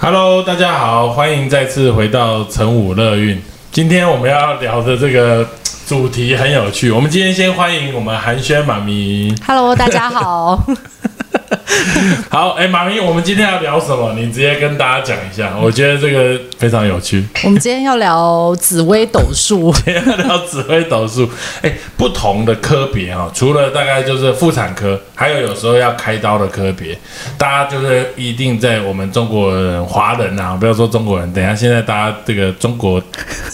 Hello，大家好，欢迎再次回到成武乐运。今天我们要聊的这个主题很有趣。我们今天先欢迎我们寒暄妈咪。Hello，大家好。好，哎、马明，我们今天要聊什么？你直接跟大家讲一下。我觉得这个非常有趣。我们今天要聊紫薇斗数，今天要聊紫薇斗数。哎、不同的科别哈、除了大概就是妇产科，还有有时候要开刀的科别，大家就是一定在我们中国人、华人啊，不要说中国人，等一下现在大家这个中国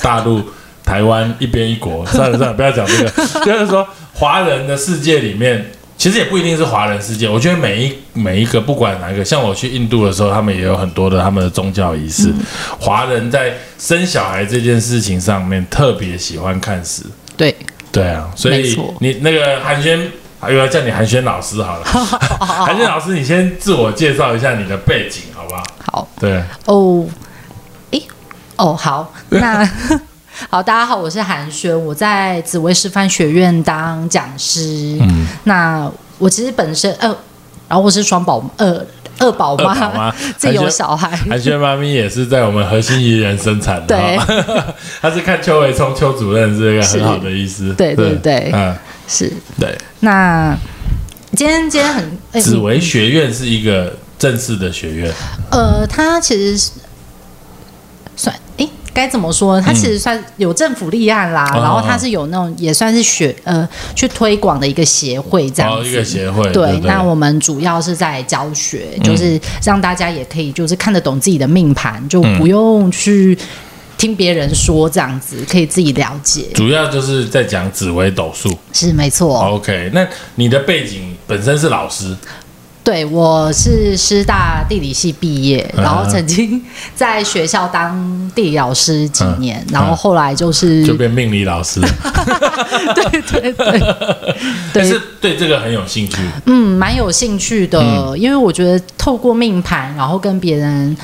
大陆。台湾一边一国，算了算了，不要讲这个。就是说，华人的世界里面，其实也不一定是华人世界。我觉得每一每一个，不管哪一个，像我去印度的时候，他们也有很多的他们的宗教仪式。华人在生小孩这件事情上面特别喜欢看死。对，对啊，所以你那个寒暄，还有要叫你寒暄老师好了。寒暄老师，你先自我介绍一下你的背景，好不好？好对，哦，诶，哦，好，那 好，大家好，我是韩轩，我在紫薇师范学院当讲师。嗯，那我其实本身呃，然后我是双宝呃二宝二宝妈妈，自己有小孩。韩轩妈咪也是在我们核心艺人生产的，对。哈，他是看邱伟聪邱主任是一个很好的医师，对对对。嗯，是，对，那今天今天很诶紫薇学院是一个正式的学院，呃，它其实是该怎么说？它其实算有政府立案啦，哦然后它是有那种也算是学呃去推广的一个协会这样哦，子。一个协会，对，对，那我们主要是在教学，就是让大家也可以就是看得懂自己的命盘，就不用去听别人说这样子，可以自己了解。主要就是在讲紫微斗数。是没错，OK，那你的背景本身是老师，对我是师大地理系毕业，嗯然后曾经在学校当地理老师几年，然后后来就是嗯就变命理老师，对 对对。但是对，对这个很有兴趣。嗯，蛮有兴趣的，嗯。因为我觉得透过命盘，然后跟别人。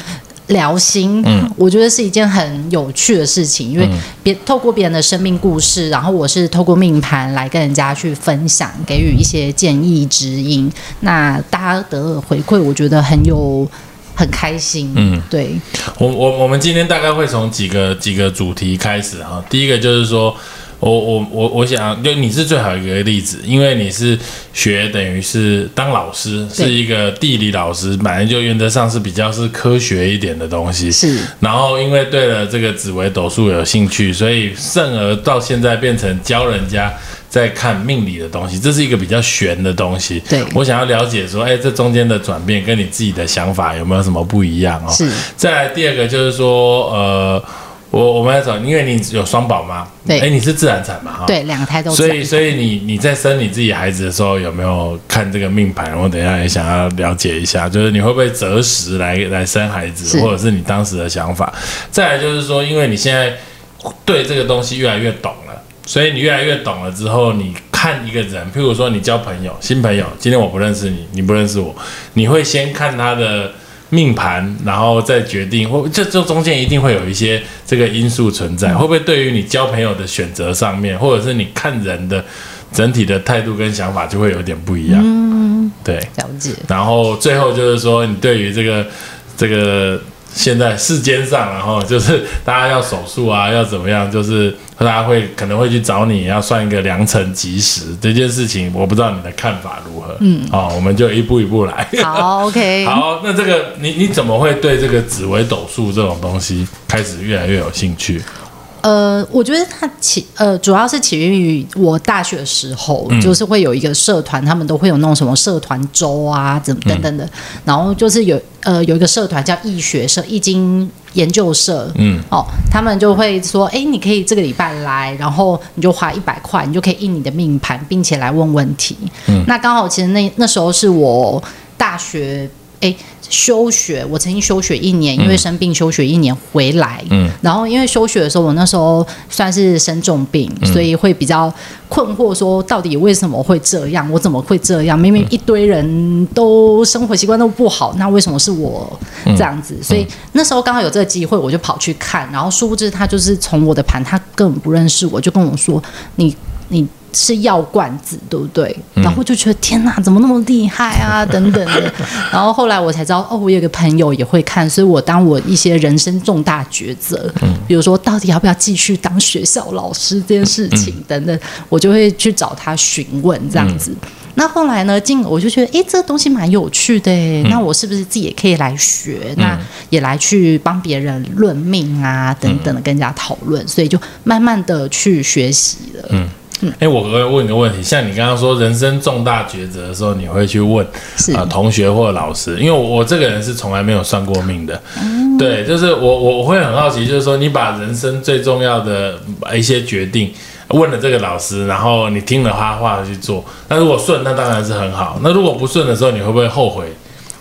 聊心，嗯我觉得是一件很有趣的事情，因为别透过别人的生命故事，然后我是透过命盘来跟人家去分享，给予一些建议指引。那大家得的回馈，我觉得很有很开心。嗯，对，我我我们今天大概会从几个几个主题开始哈。第一个就是说，我我我我想，就你是最好一个例子，因为你是学等于是当老师，是一个地理老师，本来就原则上是比较是科学一点的东西。是然后因为对了这个紫微斗数有兴趣，所以甚而到现在变成教人家在看命理的东西，这是一个比较玄的东西。对我想要了解说，哎，这中间的转变跟你自己的想法有没有什么不一样哦？是，再来第二个就是说，呃，我我们要找，因为你有双宝妈，对哎，你是自然产嘛，哈，，对，两个胎都所以所以你你在生你自己孩子的时候有没有看这个命盘？我等一下也想要了解一下，就是你会不会择时来来生孩子，或者是你当时的想法？再来就是说，因为你现在对这个东西越来越懂了，所以你越来越懂了之后，你看一个人，譬如说你交朋友，新朋友，今天我不认识你，你不认识我，你会先看他的。命盘，然后再决定，或这这中间一定会有一些这个因素存在，会不会对于你交朋友的选择上面，或者是你看人的整体的态度跟想法就会有点不一样？嗯，对。了解。然后最后就是说，你对于这个这个现在世间上，然后就是大家要手术啊，要怎么样，就是大家会可能会去找你，要算一个良辰吉时这件事情，我不知道你的看法如何。嗯，哦，我们就一步一步来。好，OK，好，那这个你你怎么会对这个紫微斗数这种东西开始越来越有兴趣？呃，我觉得它起呃，主要是起源于我大学的时候，嗯就是会有一个社团，他们都会有那种什么社团周啊，怎么等等的。然后就是有呃有一个社团叫易学社、易经研究社，嗯，哦，他们就会说，哎，你可以这个礼拜来，然后你就花一百块，你就可以印你的命盘，并且来问问题。嗯那刚好其实那那时候是我大学。哎，休学，我曾经休学一年，因为生病休学一年回来。嗯，然后因为休学的时候，我那时候算是生重病，所以会比较困惑，说到底为什么会这样？我怎么会这样？明明一堆人都生活习惯都不好，那为什么是我这样子？所以那时候刚好有这个机会，我就跑去看，然后殊不知他就是从我的盘，他根本不认识我，就跟我说：“你你。”是药罐子，对不对？然后我就觉得天哪，怎么那么厉害啊？等等的。然后后来我才知道，哦，我有个朋友也会看，所以我当我一些人生重大抉择，嗯比如说到底要不要继续当学校老师这件事情等等，我就会去找他询问这样子。那后来呢，进我就觉得，诶，这个东西蛮有趣的，那我是不是自己也可以来学？那也来去帮别人论命啊，等等的跟人家讨论，所以就慢慢的去学习了。嗯。哎、我我问你个问题，像你刚刚说人生重大抉择的时候，你会去问是啊、同学或老师，因为我我这个人是从来没有算过命的，对，就是我我我会很好奇，就是说你把人生最重要的呃一些决定问了这个老师，然后你听了他话去做，那如果顺，那当然是很好，那如果不顺的时候，你会不会后悔？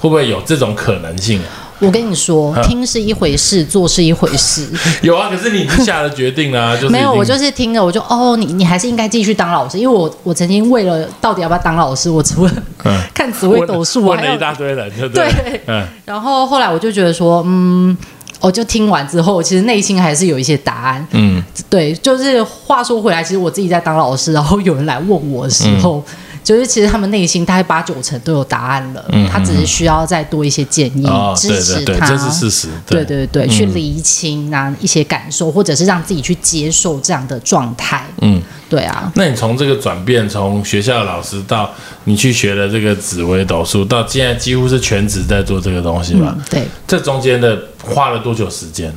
会不会有这种可能性啊？我跟你说，听是一回事，做是一回事。有啊，可是你已经下了决定了、啊，就是没有，我就是听了，我就哦，你你还是应该继续当老师，因为我我曾经为了到底要不要当老师，我除了嗯 看紫微斗数，我还有问了一大堆人，对不对？对嗯。然后后来我就觉得说，嗯，我就听完之后，其实内心还是有一些答案。嗯，对，就是话说回来，其实我自己在当老师，然后有人来问我的时候。嗯就是其实他们内心大概八九成都有答案了，嗯他只是需要再多一些建议、支持他。这是事实。对对对，嗯去厘清啊一些感受，或者是让自己去接受这样的状态。嗯，对啊，那你从这个转变，从学校的老师到你去学了这个紫微斗数，到现在几乎是全职在做这个东西吧？嗯，对。这中间的花了多久时间？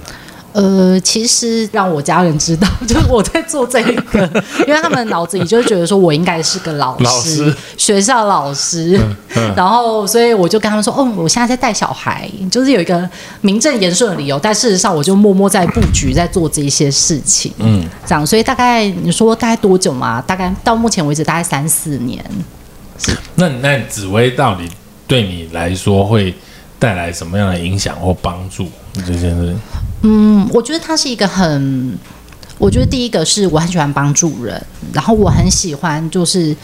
呃，其实让我家人知道，就是我在做这一个，因为他们脑子里就觉得说我应该是个老师，老师学校老师，然后所以我就跟他们说，哦，我现在在带小孩，就是有一个名正言顺的理由，但事实上我就默默在布局，在做这一些事情，嗯，这样，所以大概你说大概多久嘛？大概到目前为止大概三四年。那那紫薇到底对你来说会带来什么样的影响或帮助？这件事，嗯，我觉得他是一个很，我觉得第一个是我很喜欢帮助人，然后我很喜欢就是。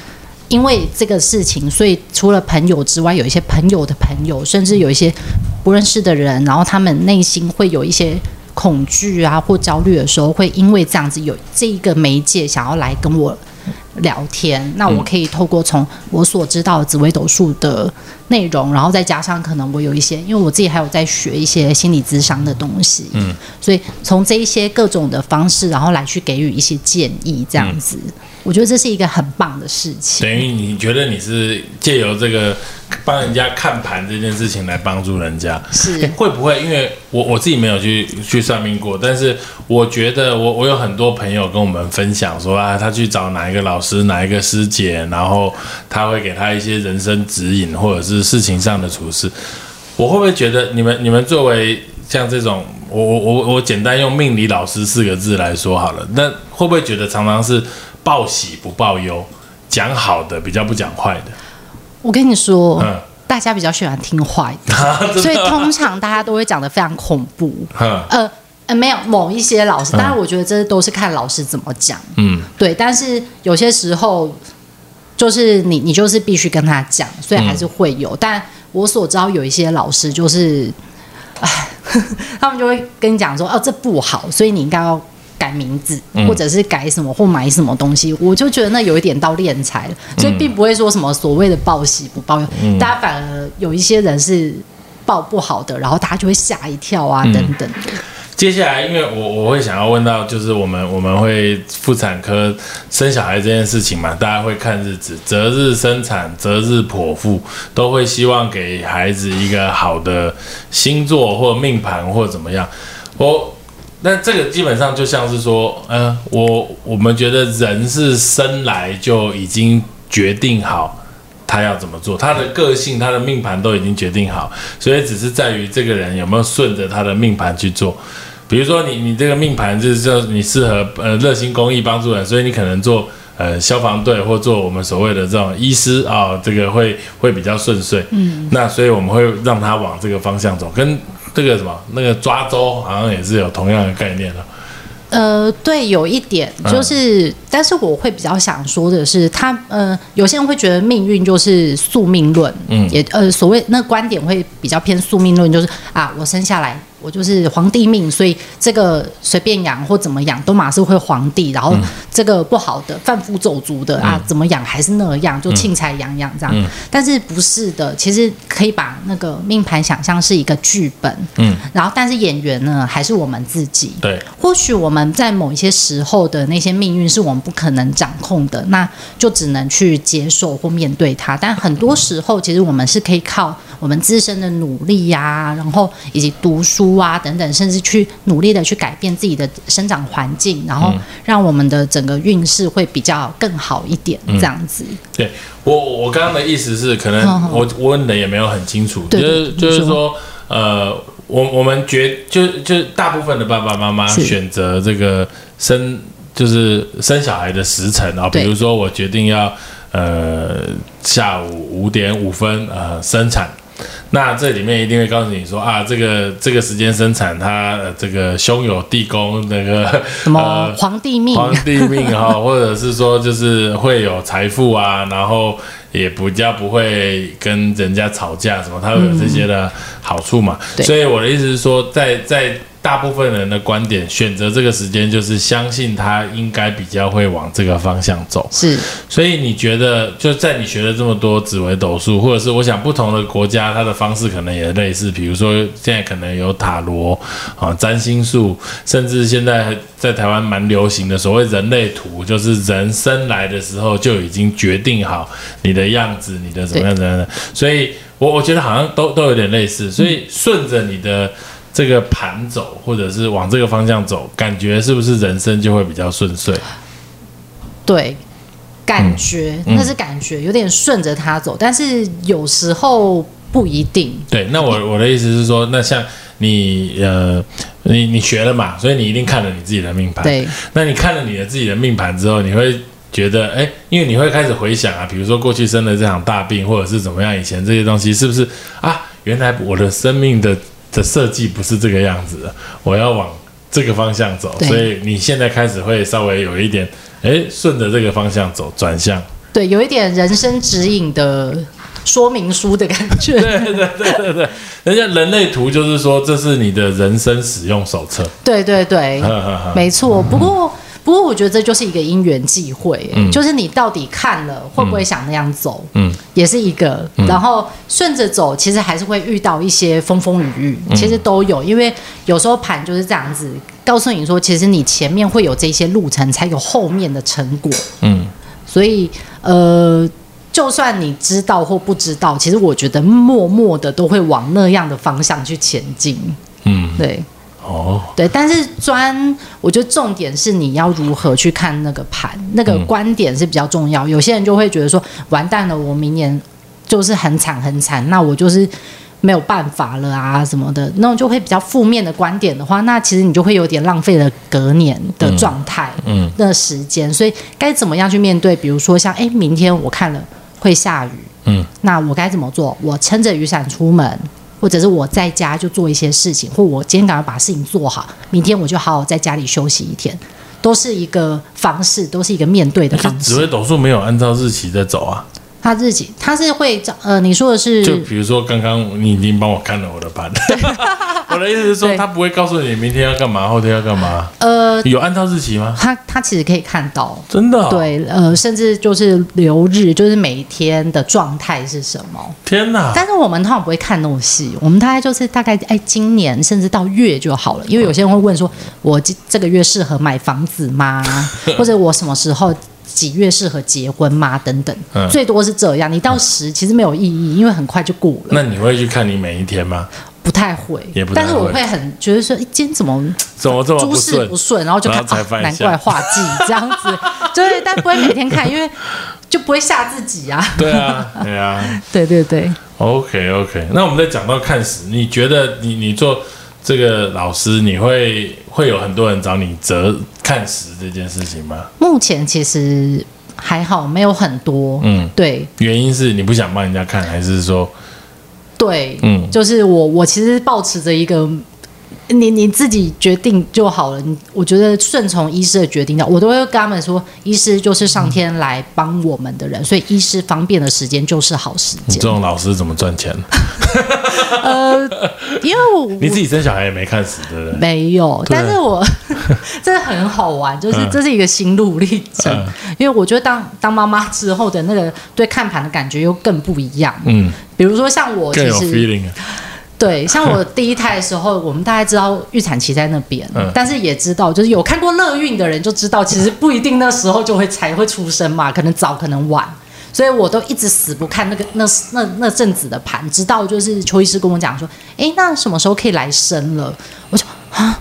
因为这个事情，所以除了朋友之外，有一些朋友的朋友，甚至有一些不认识的人，然后他们内心会有一些恐惧啊或焦虑的时候，会因为这样子有这一个媒介想要来跟我聊天，那我可以透过从我所知道紫微斗数的内容，然后再加上可能我有一些，因为我自己还有在学一些心理咨商的东西，嗯，所以从这一些各种的方式，然后来去给予一些建议，这样子，我觉得这是一个很棒的事情。等于你觉得你是借由这个帮人家看盘这件事情来帮助人家，是诶会不会？因为我我自己没有去去算命过，但是我觉得我我有很多朋友跟我们分享说啊，他去找哪一个老师、哪一个师姐，然后他会给他一些人生指引或者是事情上的处事。我会不会觉得你们你们作为像这种，我我我我简单用命理老师四个字来说好了，那会不会觉得常常是报喜不报忧，讲好的比较不讲坏的？我跟你说，嗯，大家比较喜欢听坏的，所以通常大家都会讲的非常恐怖。嗯呃呃，没有某一些老师，当然我觉得这都是看老师怎么讲。嗯对，但是有些时候就是你你就是必须跟他讲，所以还是会有。但我所知道有一些老师就是，唉，他们就会跟你讲说，哦，这不好，所以你应该要。改名字，嗯或者是改什么或买什么东西，我就觉得那有一点到敛财了，所以并不会说什么所谓的报喜不报忧，嗯大家反而有一些人是报不好的，然后大家就会吓一跳啊，嗯等等。接下来，因为我我会想要问到，就是我们我们会妇产科生小孩这件事情嘛，大家会看日子，择日生产，择日剖腹，都会希望给孩子一个好的星座或命盘或怎么样。我那这个基本上就像是说，呃，我我们觉得人是生来就已经决定好他要怎么做，他的个性、他的命盘都已经决定好，所以只是在于这个人有没有顺着他的命盘去做。比如说你你这个命盘就是说你适合呃热心公益帮助人，所以你可能做呃消防队或做我们所谓的这种医师啊、这个会会比较顺遂。嗯，那所以我们会让他往这个方向走，跟这个什么那个抓周好像也是有同样的概念的。呃，对，有一点嗯就是，但是我会比较想说的是，他呃，有些人会觉得命运就是宿命论，嗯也呃，所谓那观点会比较偏宿命论，就是啊，我生下来我就是皇帝命，所以这个随便养或怎么养都马是会皇帝，然后嗯。这个不好的贩夫走卒的啊，怎么养还是那样，就庆财养养这样。嗯。但是不是的，其实可以把那个命盘想象是一个剧本，嗯，然后但是演员呢还是我们自己，对，或许我们在某一些时候的那些命运是我们不可能掌控的，那就只能去接受或面对它。但很多时候，其实我们是可以靠我们自身的努力呀、然后以及读书啊等等，甚至去努力的去改变自己的生长环境，然后让我们的整个运势会比较更好一点，这样子。对我我刚刚的意思是，可能我我问的也没有很清楚，对就是就是说，呃，我我们决就就大部分的爸爸妈妈是选择这个生就是生小孩的时辰啊，比如说我决定要呃下午五点五分呃生产。那这里面一定会告诉你说啊，这个这个时间生产，它、呃、这个兄友弟恭，那个什么呃皇帝命？皇帝命哈，或者是说就是会有财富啊，然后也比较不会跟人家吵架什么，它会有这些的好处嘛。对所以我的意思是说，在在大部分人的观点，选择这个时间就是相信他应该比较会往这个方向走。是所以你觉得，就在你学了这么多紫微斗数，或者是我想不同的国家，它的方式可能也类似。比如说，现在可能有塔罗啊、占星术，甚至现在在台湾蛮流行的所谓人类图，就是人生来的时候就已经决定好你的样子，你的怎么样怎么样的。所以我我觉得好像都都有点类似。所以顺着你的。这个盘走，或者是往这个方向走，感觉是不是人生就会比较顺遂？对，感觉、嗯那是感觉，有点顺着他走，但是有时候不一定。对，那我我的意思是说，那像你呃，你你学了嘛，所以你一定看了你自己的命盘。，对，那你看了你的自己的命盘之后，你会觉得，哎，因为你会开始回想啊，比如说过去生了这场大病，或者是怎么样，以前这些东西是不是啊？原来我的生命的的设计不是这个样子的，我要往这个方向走，所以你现在开始会稍微有一点，哎，顺着这个方向走，转向。对，有一点人生指引的说明书的感觉。对对对对对，人家人类图就是说，这是你的人生使用手册。对对对，呵呵呵没错。不过，不过我觉得这就是一个因缘际会，嗯就是你到底看了会不会想那样走，嗯，也是一个。然后顺着走，其实还是会遇到一些风风雨雨，嗯其实都有。因为有时候盘就是这样子，告诉你说，其实你前面会有这些路程，才有后面的成果。嗯，所以，呃。就算你知道或不知道，其实我觉得默默的都会往那样的方向去前进。嗯，对，哦，对，但是专，我觉得重点是你要如何去看那个盘，那个观点是比较重要。有些人就会觉得说，完蛋了，我明年就是很惨很惨，那我就是没有办法了啊什么的，那种就会比较负面的观点的话，那其实你就会有点浪费了隔年的状态，嗯，的时间。所以该怎么样去面对？比如说像，哎，明天我看了会下雨，嗯，那我该怎么做？我撑着雨伞出门，或者是我在家就做一些事情，或我今天赶快把事情做好，明天我就好好在家里休息一天，都是一个方式，都是一个面对的方式。紫微斗数没有按照日期在走啊。他自己他是会找呃，你说的是就比如说刚刚你已经帮我看了我的盘，我的意思是说，他不会告诉你明天要干嘛，后天要干嘛，呃，有按照日期吗？他他其实可以看到。真的、哦？，对，呃，甚至就是流日，就是每一天的状态是什么。天哪！但是我们通常不会看那么细，我们大概就是大概哎，今年甚至到月就好了，因为有些人会问说，我这这个月适合买房子吗？或者我什么时候几月适合结婚吗？等等，嗯最多是这样。你到十其实没有意义，因为很快就过了。那你会去看你每一天吗？不太会，也不太但是我会会很觉得说，今天怎么 怎么这么诸不顺事不？顺，然后就看然后啊，难怪画技这样子，对，但不会每天看，因为就不会吓自己啊。对啊，对啊。对对对，OK OK，那我们再讲到看史，你觉得你你做这个老师，你会会有很多人找你择看时这件事情吗？目前其实还好，没有很多。嗯，对原因是你不想帮人家看，还是说对，嗯就是我我其实保持着一个。你你自己决定就好了。你我觉得顺从医师的决定的，我都会跟他们说，医师就是上天来帮我们的人，所以医师方便的时间就是好时间你这。种老师怎么赚钱？呃，因为我 你自己生小孩也没看死，对不对？没有，但是我 真的很好玩，就是嗯这是一个心路历程。嗯因为我觉得当当妈妈之后的那个对看盘的感觉又更不一样。嗯，比如说像我其更有实 feeling 啊。对，像我第一胎的时候，我们大概知道预产期在那边，嗯但是也知道，就是有看过乐孕的人就知道，其实不一定那时候就会才会出生嘛，可能早，可能晚。所以我都一直死不看那个那那那阵子的盘，直到就是邱医师跟我讲说，诶，那什么时候可以来生了？我说啊，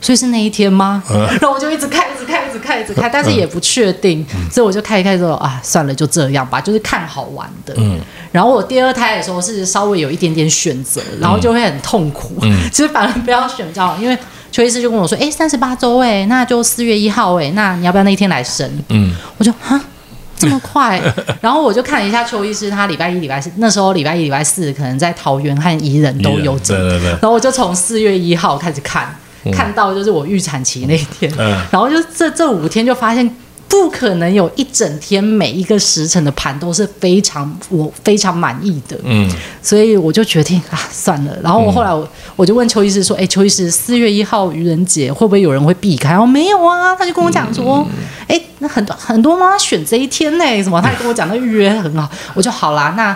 所以是那一天吗？嗯。然后我就一直看，一直看，一直看，一直看，但是也不确定，所以我就看一看之后啊，算了，就这样吧，就是看好玩的。嗯。然后我第二胎的时候是稍微有一点点选择，然后就会很痛苦。嗯。其实反而不要选比较好，因为邱医师就跟我说：“哎，三十八周哎，那就四月一号哎，那你要不要那一天来生？嗯，？”我就啊。这么快，然后我就看了一下邱医师，他礼拜一、礼拜四那时候礼拜一、礼拜四可能在桃园和宜人都有诊，对对对，然后我就从四月一号开始看，看到就是我预产期那一天，嗯。然后就这这五天就发现不可能有一整天每一个时辰的盘都是非常我非常满意的，嗯。所以我就决定啊算了。然后我后来我我就问邱医师说，哎，邱医师四月一号愚人节会不会有人会避开？然后没有啊，他就跟我讲说，哎，那很多很多妈妈选这一天呢，什么？他也跟我讲那预约很好，我就好啦，那。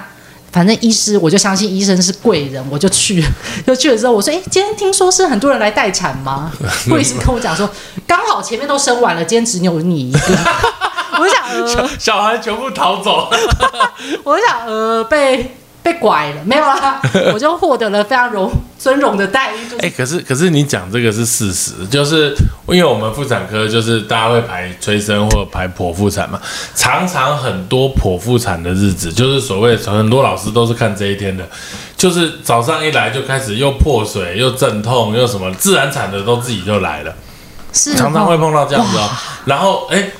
反正医师，我就相信医生是贵人，我就去。就去了之后，我说：“哎，今天听说是很多人来待产吗？”护理师跟我讲说，刚好前面都生完了，今天只有你一个。我就想，呃，小孩全部逃走。我就想，呃，被被拐了，没有啦，我就获得了非常荣尊荣的待遇，就是哎、可是可是你讲这个是事实，就是因为我们妇产科就是大家会排催生或者排剖腹产嘛，常常很多剖腹产的日子，就是所谓很多老师都是看这一天的，就是早上一来就开始又破水又阵痛又什么，自然产的都自己就来了，是常常哦会碰到这样子哦。然后哎。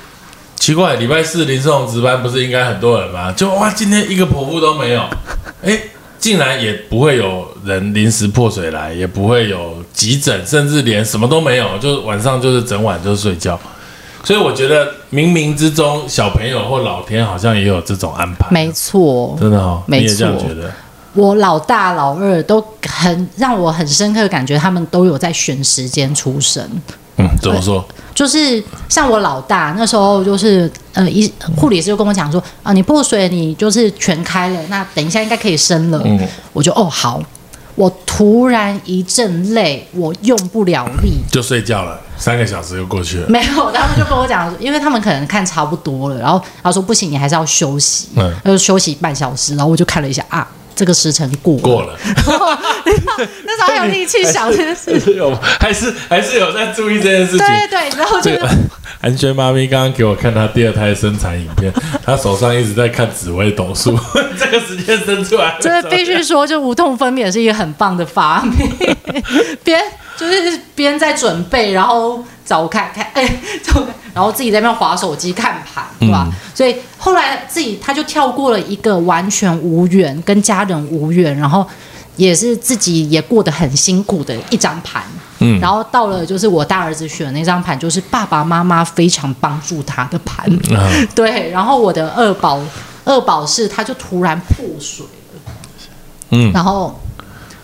奇怪，礼拜四林世宏值班不是应该很多人吗？就哇，今天一个婆婆都没有，哎，竟然也不会有人临时破水来，也不会有急诊，甚至连什么都没有，就晚上就是整晚就是睡觉。所以我觉得冥冥之中，小朋友或老天好像也有这种安排，没错。真的哦，没你也这样觉得？我老大、老二都很让我很深刻，感觉他们都有在选时间出生。嗯，怎么说？就是像我老大那时候，就是呃，医护理师就跟我讲说啊，你破水你就是全开了，那等一下应该可以生了。嗯我就哦好，我突然一阵累，我用不了力，就睡觉了，三个小时就过去了。没有，他们就跟我讲，因为他们可能看差不多了，然后他说不行，你还是要休息，嗯他就休息半小时，然后我就看了一下啊，这个时辰过了，过了，那时候还有力气想这件事，有还是还是有在注意这件事情。对对对，然后就是这个 安轩妈咪刚刚给我看她第二胎生产影片，她手上一直在看紫微斗数，这个时间生出来，真的必须说，就无痛分娩是一个很棒的发明，边就是边在准备，然后找看看，哎，找看，然后自己在那边划手机看盘，对吧？所以后来自己他就跳过了一个完全无缘，跟家人无缘，然后也是自己也过得很辛苦的一张盘。嗯然后到了就是我大儿子选的那张盘，就是爸爸妈妈非常帮助他的盘。啊，对，然后我的二宝二宝是他就突然破水了，嗯然后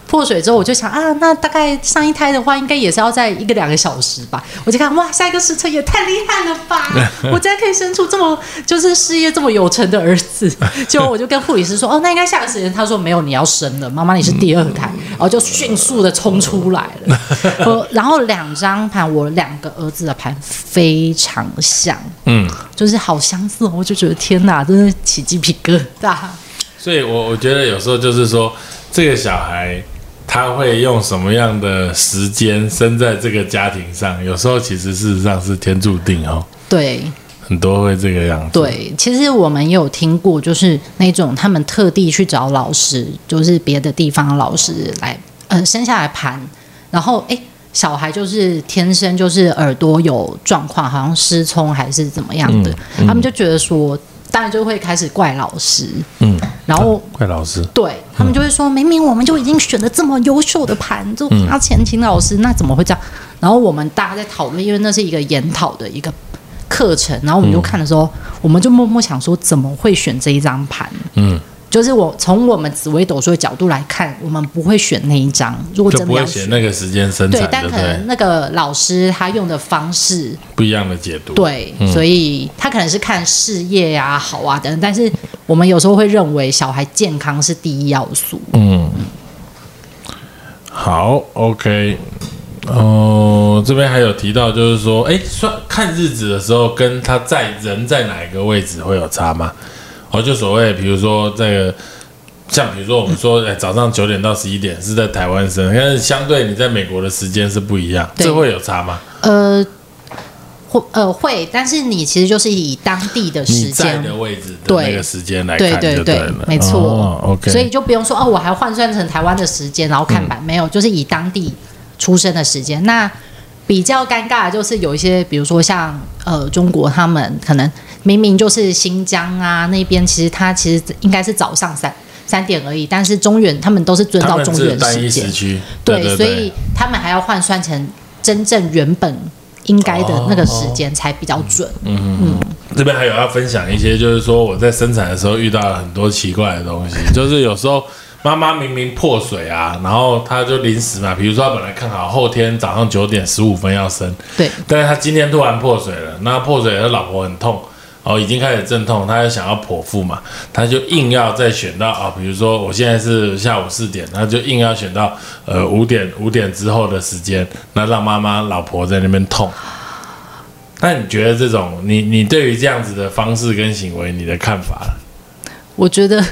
破水之后我就想啊，那大概上一胎的话应该也是要在一个两个小时吧，我就看哇，下一个时辰也太厉害了吧，我竟然可以生出这么就是事业这么有成的儿子，结果我就跟护理师说哦，那应该下个时辰，他说没有，你要生了，妈妈你是第二胎，然后就迅速的冲出来了，我 然后两张盘我两个儿子的盘非常像。嗯，就是好相似哦，我就觉得天哪，真的起鸡皮疙瘩。所以我我觉得有时候就是说，这个小孩他会用什么样的时间生在这个家庭上？有时候其实事实上是天注定哦，对很多会这个样子。对，其实我们也有听过，就是那种他们特地去找老师，就是别的地方老师来呃生下来盘，然后诶小孩就是天生就是耳朵有状况，好像失聪还是怎么样的，他们就觉得说，当然就会开始怪老师，嗯，然后怪老师，对他们就会说，明明我们就已经选了这么优秀的盘，就花钱请老师，那怎么会这样？然后我们大家在讨论，因为那是一个研讨的一个课程，然后我们就看的时候，我们就默默想说，怎么会选这一张盘？嗯，就是我从我们紫微斗数的角度来看，我们不会选那一张。如果真的要选，那个时间生对产，，对但可能？那个老师他用的方式，不一样的解读。对，所以他可能是看事业啊、好啊等等，但是我们有时候会认为小孩健康是第一要素。嗯，好，OK。哦，这边还有提到，就是说，哎，算看日子的时候，跟他在人在哪一个位置会有差吗？哦，就所谓，比如说这个，像比如说我们说，哎，早上九点到十一点是在台湾生，但是相对你在美国的时间是不一样，对。这会有差吗？呃，会呃会，但是你其实就是以当地的时间，的位置的对那个时间来对看就对对了，没错。哦、OK，所以就不用说哦，我还换算成台湾的时间，然后看版、没有，就是以当地出生的时间。那比较尴尬的就是有一些，比如说像呃中国，他们可能明明就是新疆啊那边，其实它其实应该是早上三三点而已，但是中原他们都是遵照中原时间对所以他们还要换算成真正原本应该的那个时间才比较准。嗯嗯这边还有要分享一些，就是说我在生产的时候遇到了很多奇怪的东西，就是有时候妈妈明明破水啊，然后她就临时嘛，比如说她本来看好后天早上九点十五分要生，对但是她今天突然破水了，那破水她老婆很痛。哦，已经开始阵痛，他就想要剖腹嘛，他就硬要再选到啊、比如说我现在是下午四点，他就硬要选到呃五点五点之后的时间，那让妈妈老婆在那边痛。那你觉得这种你你对于这样子的方式跟行为，你的看法？我觉得，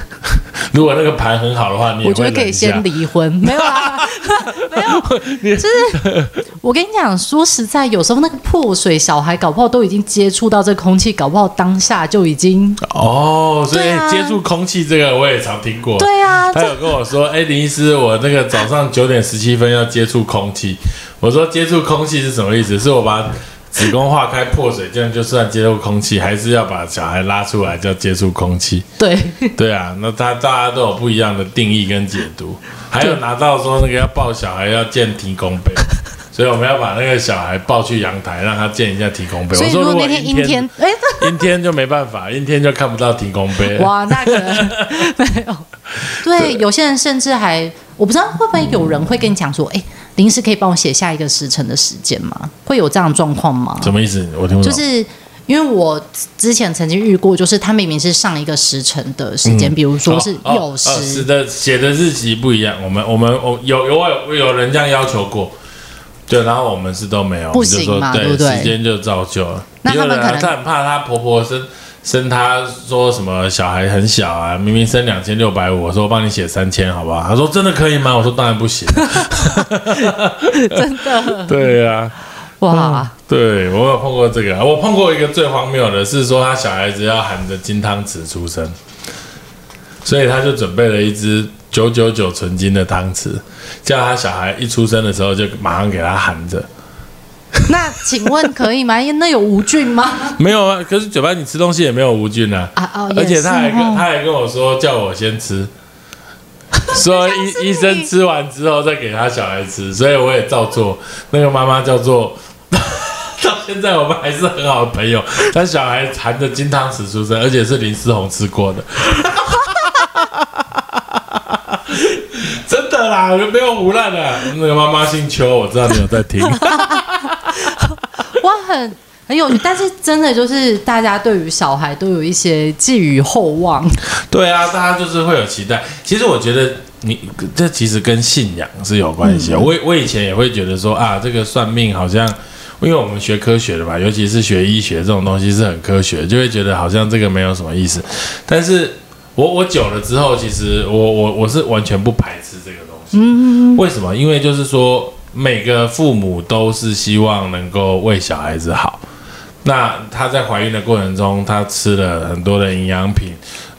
如果那个盘很好的话，我觉得可以先离婚，没有啊，没有，就是我跟你讲，说实在，有时候那个破水小孩搞不好都已经接触到这空气，搞不好当下就已经哦。所以啊接触空气这个我也常听过。对啊，他有跟我说：“哎，林医师，我那个早上九点十七分要接触空气。”我说：“接触空气是什么意思？是我把子宫化开破水，这样就算接触空气，还是要把小孩拉出来叫接触空气？”对。对啊，那他大家都有不一样的定义跟解读，还有拿到说那个要抱小孩要见提供杯，所以我们要把那个小孩抱去阳台，让他见一下提供杯。所以如果那天阴天，哎，阴天就没办法，阴天就看不到提供杯。哇，那可能没有。对，有些人甚至还，我不知道会不会有人会跟你讲说，哎，临时可以帮我写下一个时辰的时间吗？会有这样的状况吗？什么意思？我听不懂。就是因为我之前曾经遇过，就是他明明是上一个时辰的时间，比如说是哦酉时，的，写的日期不一样。我们我们我有有有有人这样要求过，对，然后我们是都没有，不行嘛对对，不对时间就照旧了。那他们有人啊可能他很怕他婆婆生生他说什么小孩很小啊，明明生两千六百五，我说我帮你写三千好不好？他说真的可以吗？我说当然不行。真的 对呀、哇，对我有碰过这个，我碰过一个最荒谬的是说他小孩子要含着金汤匙出生，所以他就准备了一只九九九纯金的汤匙，叫他小孩一出生的时候就马上给他含着。那请问可以吗？因 为那有无菌吗？没有啊，可是嘴巴你吃东西也没有无菌啊，啊哦，而且他还跟哦他还跟我说叫我先吃。说 医医生吃完之后再给他小孩吃，所以我也照做。那个妈妈叫做，到现在我们还是很好的朋友。他小孩含着金汤匙出生，而且是林思宏吃过的，真的啦，没有胡乱的。那个妈妈姓邱，我知道你有在听。我，很很有趣，但是真的就是大家对于小孩都有一些寄予厚望，对啊，大家就是会有期待。其实我觉得你这其实跟信仰是有关系的。我我以前也会觉得说啊，这个算命好像，因为我们学科学的嘛，尤其是学医学这种东西是很科学，就会觉得好像这个没有什么意思。但是我我久了之后，其实我我我是完全不排斥这个东西。嗯，为什么？因为就是说，每个父母都是希望能够为小孩子好。那她在怀孕的过程中，她吃了很多的营养品，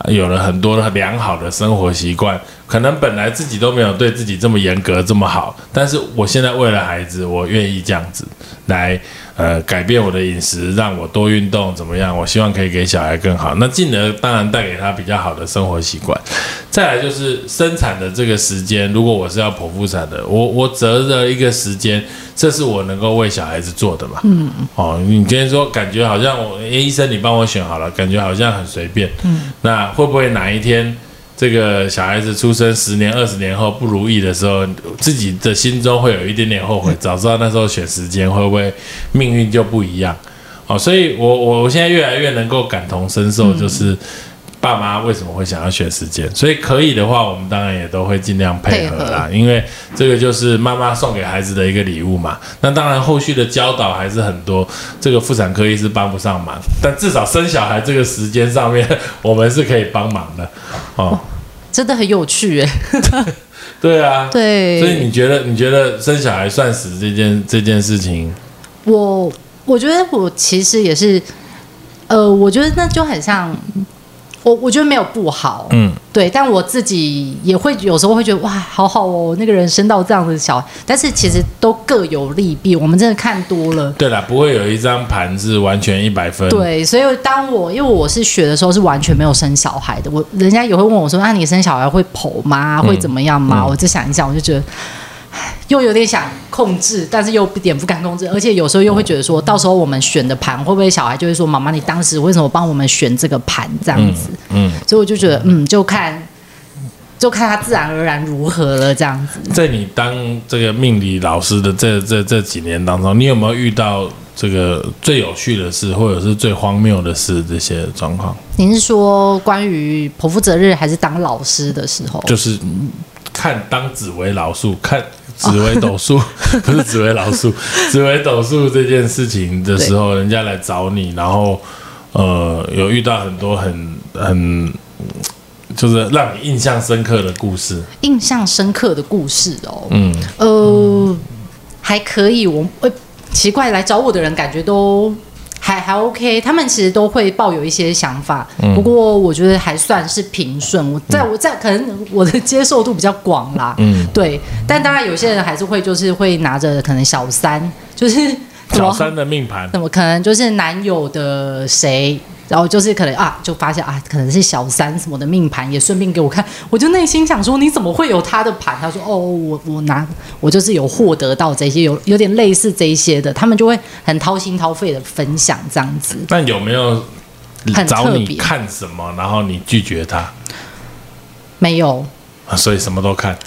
有了很多的良好的生活习惯。可能本来自己都没有对自己这么严格这么好，但是我现在为了孩子，我愿意这样子来呃改变我的饮食，让我多运动，怎么样？我希望可以给小孩更好，那进而当然带给他比较好的生活习惯。再来就是生产的这个时间，如果我是要剖腹产的，我我择了一个时间，这是我能够为小孩子做的嘛？嗯哦，你今天说感觉好像我医生你帮我选好了，感觉好像很随便。嗯，那会不会哪一天？这个小孩子出生十年、二十年后不如意的时候，自己的心中会有一点点后悔。早知道那时候选时间，会不会命运就不一样？哦，所以我我我现在越来越能够感同身受，就是爸妈为什么会想要选时间。所以可以的话，我们当然也都会尽量配合啦，因为这个就是妈妈送给孩子的一个礼物嘛。那当然后续的教导还是很多，这个妇产科医师帮不上忙，但至少生小孩这个时间上面，我们是可以帮忙的。哦。真的很有趣哎，对啊，对，所以你觉得你觉得生小孩算死这件这件事情，我我觉得我其实也是，呃，我觉得那就很像。我我觉得没有不好，嗯，对，但我自己也会有时候会觉得哇，好好哦，那个人生到这样的小孩，但是其实都各有利弊，我们真的看多了。对了，不会有一张盘是完全一百分。对，所以当我因为我是学的时候是完全没有生小孩的，我人家也会问我说，那你生小孩会剖吗？会怎么样吗？我就想一想，我就觉得。又有点想控制，但是又一点不敢控制，而且有时候又会觉得说，到时候我们选的盘会不会小孩就会说，妈妈，你当时为什么帮我们选这个盘这样子？嗯，所以我就觉得，嗯，就看，就看他自然而然如何了这样子。在你当这个命理老师的这这这几年当中，你有没有遇到这个最有趣的事，或者是最荒谬的事这些状况？您是说关于剖腹责任，还是当老师的时候？就是看当紫薇老树看。紫薇斗数 不是紫薇老数，紫薇斗数这件事情的时候，人家来找你，然后呃，有遇到很多很很，就是让你印象深刻的故事。印象深刻的故事哦，嗯，呃，还可以。我呃，奇怪，来找我的人感觉都。还还 OK，他们其实都会抱有一些想法，不过我觉得还算是平顺。我在我在可能我的接受度比较广啦，嗯，对。但当然有些人还是会就是会拿着可能小三，就是小三的命盘，怎么可能就是男友的谁？然后就是可能啊，就发现啊，可能是小三什么的命盘，也顺便给我看。我就内心想说，你怎么会有他的盘？他说，哦，我我拿我就是有获得到这些，有有点类似这些的，他们就会很掏心掏肺的分享这样子。但有没有找你看什么，然后你拒绝他？没有，啊所以什么都看。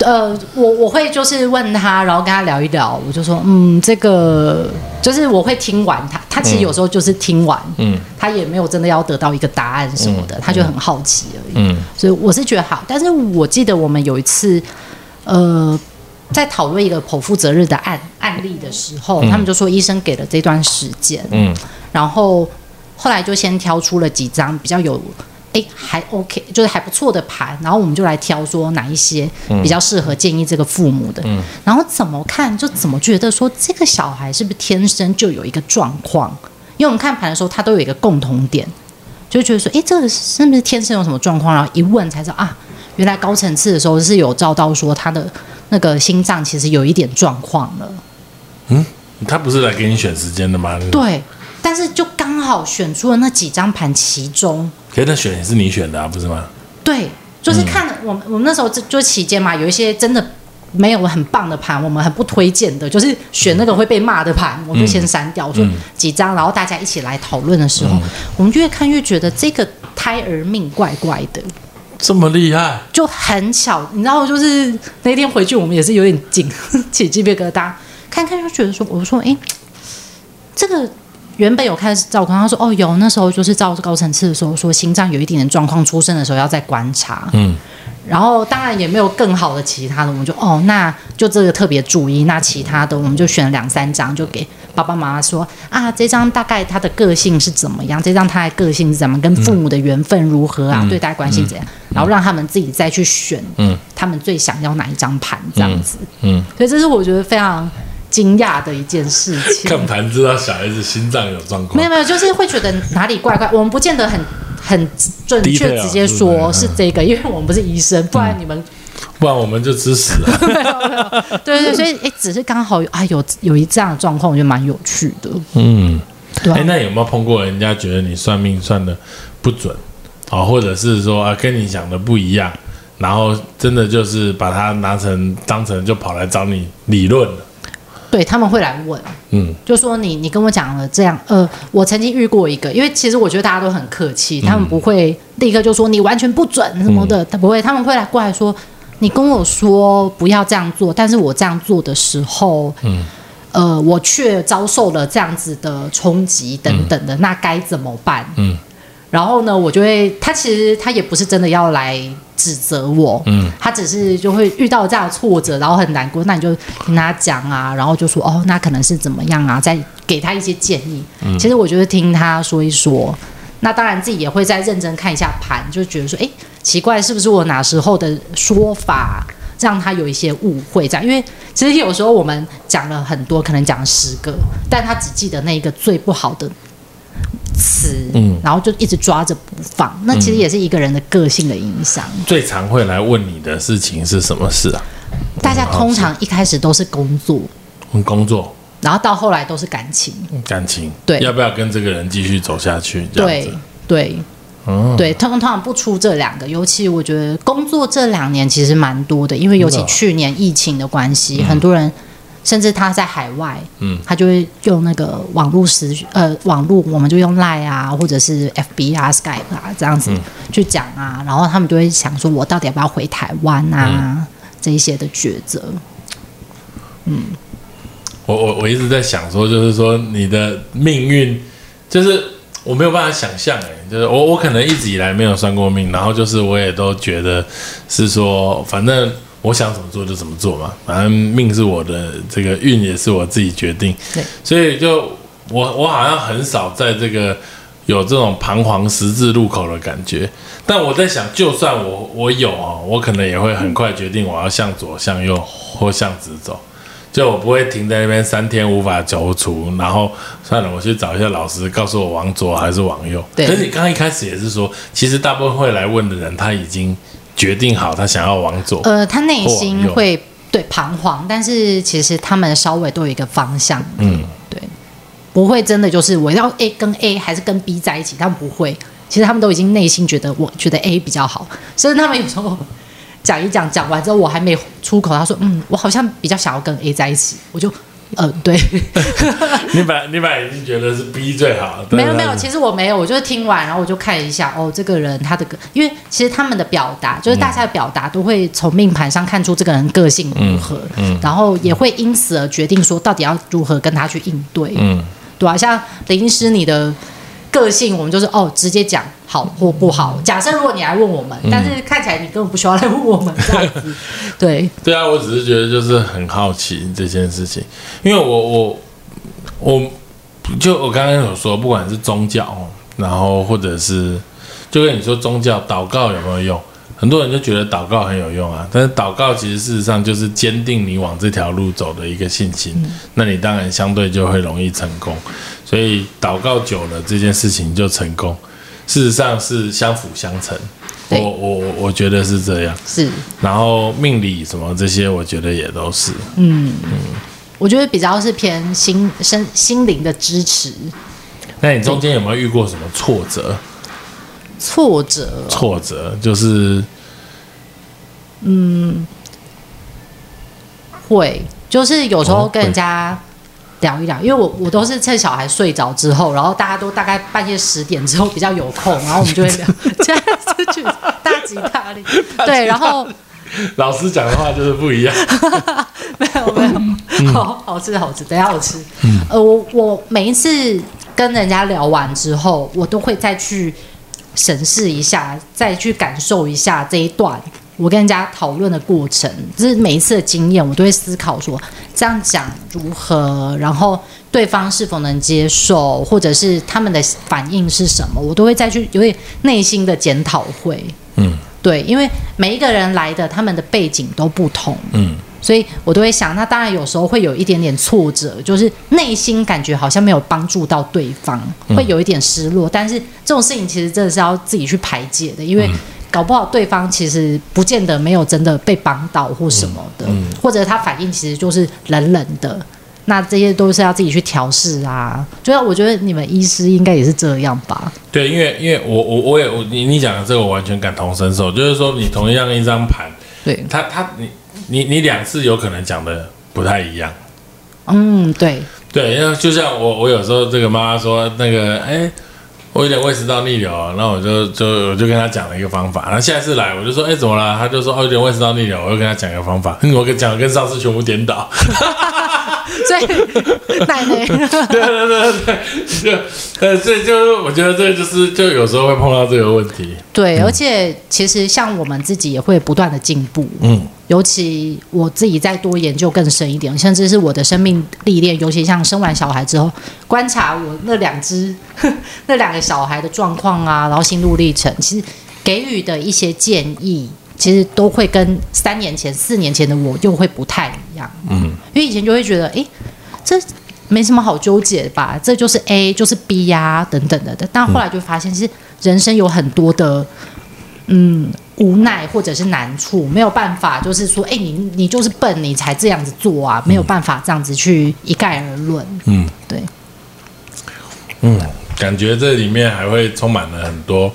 呃，我我会就是问他，然后跟他聊一聊，我就说，嗯，这个就是我会听完他，他其实有时候就是听完，嗯，他也没有真的要得到一个答案什么的，他就很好奇而已，嗯，所以我是觉得好，但是我记得我们有一次，呃，在讨论一个剖腹责任的案案例的时候，他们就说医生给了这段时间，嗯，然后后来就先挑出了几张比较有。哎，还 OK，就是还不错的盘，然后我们就来挑说哪一些比较适合建议这个父母的，然后怎么看就怎么觉得说这个小孩是不是天生就有一个状况？因为我们看盘的时候，他都有一个共同点，就觉得说，哎，这个是不是天生有什么状况？然后一问才知道啊，原来高层次的时候是有照到说他的那个心脏其实有一点状况了。嗯，他不是来给你选时间的吗？对。但是就刚好选出了那几张盘，其中，可是那选也是你选的啊，不是吗？对，就是看我们我们那时候就就期间嘛，有一些真的没有很棒的盘，我们很不推荐的，就是选那个会被骂的盘，我就先删掉，说几张，然后大家一起来讨论的时候，我们越看越觉得这个胎儿命怪怪的，这么厉害，就很巧，你知道，就是那天回去我们也是有点紧 起鸡皮疙瘩，看看就觉得说，我说，哎，这个。原本有开始照看，他说：“哦，有那时候就是照高层次的时候，说心脏有一点点状况，出生的时候要再观察。”嗯，然后当然也没有更好的其他的，我们就哦，那就这个特别注意。那其他的我们就选了两三张，就给爸爸妈妈说啊，这张大概他的个性是怎么样，这张他的个性是怎么，跟父母的缘分如何啊，对待关系怎样，然后让他们自己再去选，嗯他们最想要哪一张盘这样子。嗯，所以这是我觉得非常惊讶的一件事情。看盘知道小孩子心脏有状况没有，没有，就是会觉得哪里怪怪，我们不见得很很准确直接是说是是这个，因为我们不是医生，不然你们不然我们就吃屎了。对对对，所以哎，只是刚好有啊有有一这样的状况，我觉得蛮有趣的，嗯，哎、对啊那有没有碰过人家觉得你算命算的不准啊、或者是说啊跟你想的不一样，然后真的就是把它拿成当成就跑来找你理论了？对他们会来问，嗯。就说你你跟我讲了这样，呃，我曾经遇过一个，因为其实我觉得大家都很客气，他们不会立刻就说你完全不准什么的，他不会，他们会来过来说，你跟我说不要这样做，但是我这样做的时候，嗯。呃，我却遭受了这样子的冲击等等的，那该怎么办？嗯。然后呢，我就会，他其实他也不是真的要来指责我，嗯他只是就会遇到这样的挫折，然后很难过，那你就听他讲啊，然后就说哦，那可能是怎么样啊，再给他一些建议。其实我觉得听他说一说，那当然自己也会再认真看一下盘，就觉得说，哎，奇怪，是不是我哪时候的说法让他有一些误会这样？因为其实有时候我们讲了很多，可能讲了十个，但他只记得那一个最不好的。词，嗯。然后就一直抓着不放，那其实也是一个人的个性的影响。最常会来问你的事情是什么事啊？大家通常一开始都是工作，嗯工作、然后到后来都是感情。感情，对。要不要跟这个人继续走下去？对，对。嗯，对，通通常不出这两个，尤其我觉得工作这两年其实蛮多的，因为尤其去年疫情的关系，很多人甚至他在海外，嗯，他就会用那个网络时呃网络，我们就用 Line 啊，或者是 FB 啊、Skype 啊这样子去讲啊，然后他们就会想说，我到底要不要回台湾啊？这一些的抉择，嗯。我我我一直在想说，就是说你的命运，就是我没有办法想象，哎，就是我我可能一直以来没有算过命，然后就是我也都觉得是说，反正我想怎么做就怎么做嘛，反正命是我的，这个运也是我自己决定，对，所以就我我好像很少在这个有这种彷徨十字路口的感觉。但我在想，就算我我有哦，我可能也会很快决定我要向左、向右或向直走。就我不会停在那边三天无法踌躇，然后算了，我去找一下老师，告诉我往左还是往右。对可是你刚刚一开始也是说，其实大部分会来问的人，他已经决定好他想要往左。呃，他内心会对彷徨，但是其实他们稍微都有一个方向，嗯，对，不会真的就是我要 A 跟 A 还是跟 B 在一起，他们不会。其实他们都已经内心觉得，我觉得 A 比较好，甚至他们有时候讲一讲，讲完之后我还没出口，他说：“嗯，我好像比较想要跟 A 在一起。”我就，呃，对，你本来你本来已经觉得是 B 最好，没 有没有，其实我没有，我就是听完，然后我就看一下，哦，这个人他的个，因为其实他们的表达，就是大家的表达都会从命盘上看出这个人个性如何，嗯。然后也会因此而决定说到底要如何跟他去应对，嗯。对啊，像林医师你的个性，我们就是哦直接讲好或不好。假设如果你来问我们，但是看起来你根本不需要来问我们这样子，对，对啊，我只是觉得就是很好奇这件事情，因为我我我就我刚刚有说，不管是宗教哦，然后或者是就跟你说宗教祷告有没有用，很多人就觉得祷告很有用啊，但是祷告其实事实上就是坚定你往这条路走的一个信心，那你当然相对就会容易成功，所以祷告久了这件事情就成功，事实上是相辅相成。我我我我觉得是这样，是，然后命理什么这些，我觉得也都是。嗯嗯我觉得比较是偏心身心灵的支持。那你中间有没有遇过什么挫折？挫折，挫折就是嗯会，就是有时候哦跟人家聊一聊，因为我我都是趁小孩睡着之后，然后大家都大概半夜十点之后比较有空，然后我们就会聊，这样就去大吉大利，对，然后 老师讲的话就是不一样。没有没有，好好吃好吃，等一下我吃。呃，我我每一次跟人家聊完之后，我都会再去审视一下，再去感受一下这一段我跟人家讨论的过程，就是每一次的经验，我都会思考说这样讲如何，然后对方是否能接受，或者是他们的反应是什么，我都会再去有点内心的检讨会。嗯对，因为每一个人来的他们的背景都不同，嗯所以我都会想，那当然有时候会有一点点挫折，就是内心感觉好像没有帮助到对方，会有一点失落。但是这种事情其实真的是要自己去排解的，因为搞不好对方其实不见得没有真的被绑到或什么的，或者他反应其实就是冷冷的。那这些都是要自己去调试啊。就要我觉得你们医师应该也是这样吧？对，因为因为我我我也我你你讲的这个我完全感同身受，就是说你同样一张盘，对，他他你你你两次有可能讲的不太一样。嗯，对，对，因为就像我我有时候这个妈妈说那个哎。我有点胃食道逆流，然后我就就我就跟他讲了一个方法，然后下一次来我就说，哎，怎么了？他就说，哦，有点胃食道逆流，我又跟他讲一个方法，我跟讲跟上次全部颠倒。所以奶奶，对对对对，就呃，这就是我觉得这就是就有时候会碰到这个问题。对，而且其实像我们自己也会不断的进步，嗯尤其我自己再多研究更深一点，甚至是我的生命历练，尤其像生完小孩之后，观察我那两只 那两个小孩的状况啊，然后心路历程，其实给予的一些建议，其实都会跟三年前、四年前的我又会不太一样。嗯因为以前就会觉得，诶，这没什么好纠结的吧，这就是 A 就是 B 呀、等等的。但后来就发现，其实人生有很多的嗯无奈或者是难处，没有办法，就是说，哎，你你就是笨，你才这样子做啊，没有办法这样子去一概而论。嗯对，嗯，感觉这里面还会充满了很多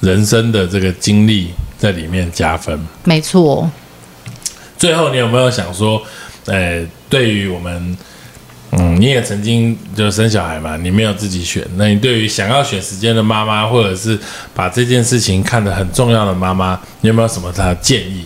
人生的这个经历在里面加分。没错。最后，你有没有想说，呃，对于我们，嗯，你也曾经就生小孩嘛，你没有自己选，那你对于想要选时间的妈妈，或者是把这件事情看得很重要的妈妈，你有没有什么他的建议？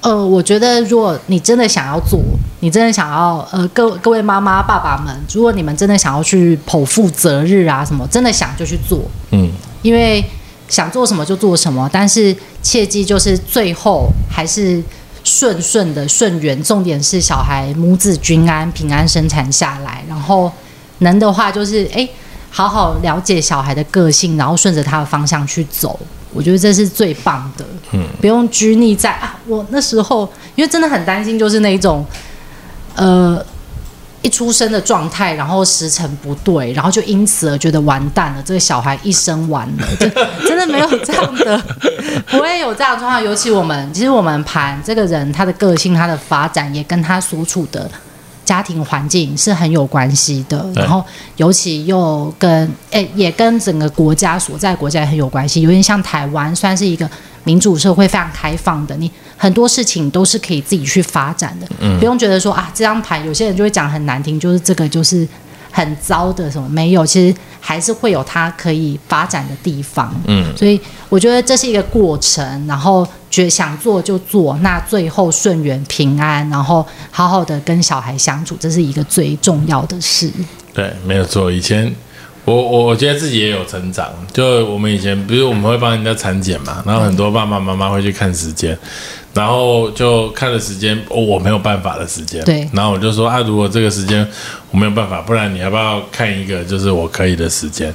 呃，我觉得如果你真的想要做，你真的想要，呃，各各位妈妈爸爸们，如果你们真的想要去剖腹择日啊什么，真的想就去做，嗯因为想做什么就做什么，但是切记就是最后还是顺顺的顺缘，重点是小孩母子均安、平安生产下来，然后能的话就是哎，好好了解小孩的个性，然后顺着他的方向去走。我觉得这是最棒的，嗯，不用拘泥在啊，我那时候因为真的很担心，就是那一种，呃，一出生的状态，然后时辰不对，然后就因此而觉得完蛋了，这个小孩一生完了，真的没有这样的，不会有这样的状况。尤其我们，其实我们盘这个人，他的个性、他的发展，也跟他所处的家庭环境是很有关系的。然后，尤其又跟诶，也跟整个国家所在国家也很有关系。有点像台湾，算是一个民主社会，非常开放的，你很多事情都是可以自己去发展的，嗯不用觉得说啊，这张牌有些人就会讲很难听，就是这个就是很糟的什么没有，其实还是会有它可以发展的地方。嗯所以我觉得这是一个过程，然后觉想做就做，那最后顺缘平安，然后好好的跟小孩相处，这是一个最重要的事。对，没有错。以前我我我觉得自己也有成长，就我们以前不是我们会帮人家产检嘛，然后很多爸爸妈妈会去看时间，然后就看了时间，哦，我没有办法的时间，对然后我就说啊，如果这个时间我没有办法，不然你要不要看一个就是我可以的时间？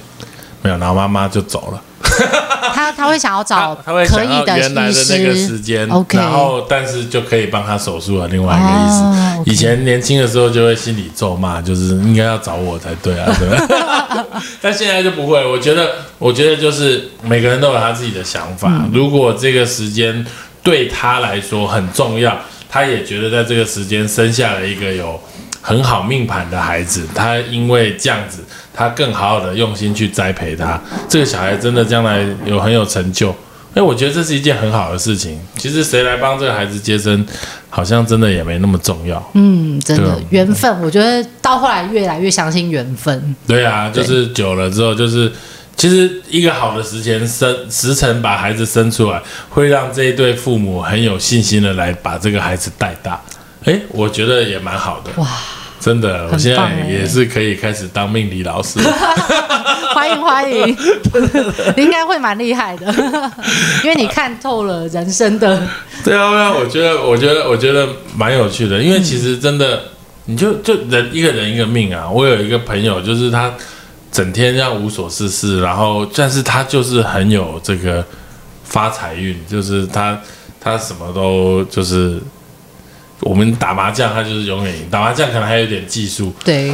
没有，然后妈妈就走了。他他会想要找他他会可以的原来的那个时间，OK，然后但是就可以帮他手术了另外一个意思。以前年轻的时候就会心里咒骂，就是应该要找我才对啊，对吧？但现在就不会。我觉得，我觉得就是每个人都有他自己的想法。嗯如果这个时间对他来说很重要，他也觉得在这个时间生下了一个有很好命盘的孩子，他因为这样子，他更好好的用心去栽培他，这个小孩真的将来有很有成就。哎，我觉得这是一件很好的事情。其实谁来帮这个孩子接生，好像真的也没那么重要。嗯，真的缘分，我觉得到后来越来越相信缘分。对啊，就是久了之后，就是其实一个好的时间生时辰把孩子生出来，会让这一对父母很有信心的来把这个孩子带大。哎，我觉得也蛮好的。哇，真的，我很现在也是可以开始当命理老师。欢 迎欢迎，你 应该会蛮厉害的，因为你看透了人生的，对啊，对啊，我觉得，我觉得，我觉得蛮有趣的，因为其实真的，你就就人一个人一个命啊。我有一个朋友，就是他整天这样无所事事，然后但是他就是很有这个发财运，就是他他什么都就是。我们打麻将，他就是永远赢。打麻将可能还有点技术，对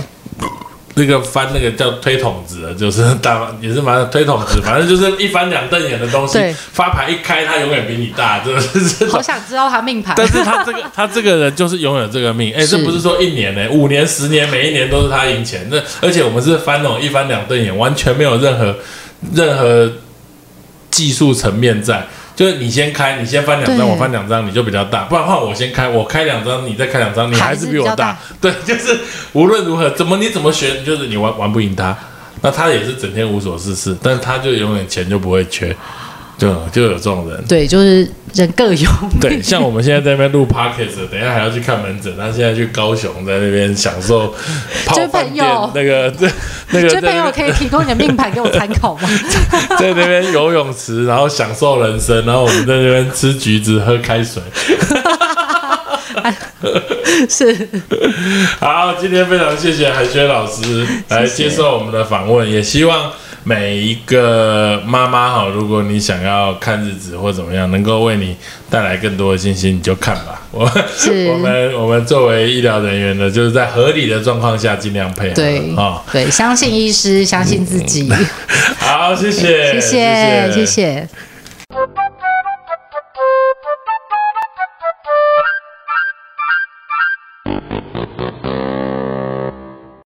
那个翻那个叫推筒子的，就是打也是蛮推筒子，反正就是一翻两瞪眼的东西。发牌一开，他永远比你大，真的是。好想知道他命盘，但是他这个他这个人就是拥有这个命，哎、这不是说一年呢、五年、十年，每一年都是他赢钱。那而且我们是翻那种一翻两瞪眼，完全没有任何任何技术层面在。就是你先开，你先翻两张，我翻两张，你就比较大。不然的话我先开，我开两张，你再开两张，你还是比我大。还对，就是无论如何，怎么你怎么学，就是你玩玩不赢他。那他也是整天无所事事，但是他就永远钱就不会缺，就就有这种人。对，就是人各有命对，像我们现在在那边录 podcast，等一下还要去看门诊。他现在去高雄，在那边享受泡这饭店朋友那个这 那个这朋友可以提供你的命盘给我参考吗？在那边游泳池，然后享受人生，然后我们在那边吃橘子、喝开水。是，好，今天非常谢谢海轩老师来接受我们的访问，也希望每一个妈妈哈，如果你想要看日子或怎么样，能够为你带来更多的信心，你就看吧。我 我们我们作为医疗人员呢，就是在合理的状况下尽量配合。对啊、对，相信医师，相信自己，好，谢谢，谢谢，谢谢。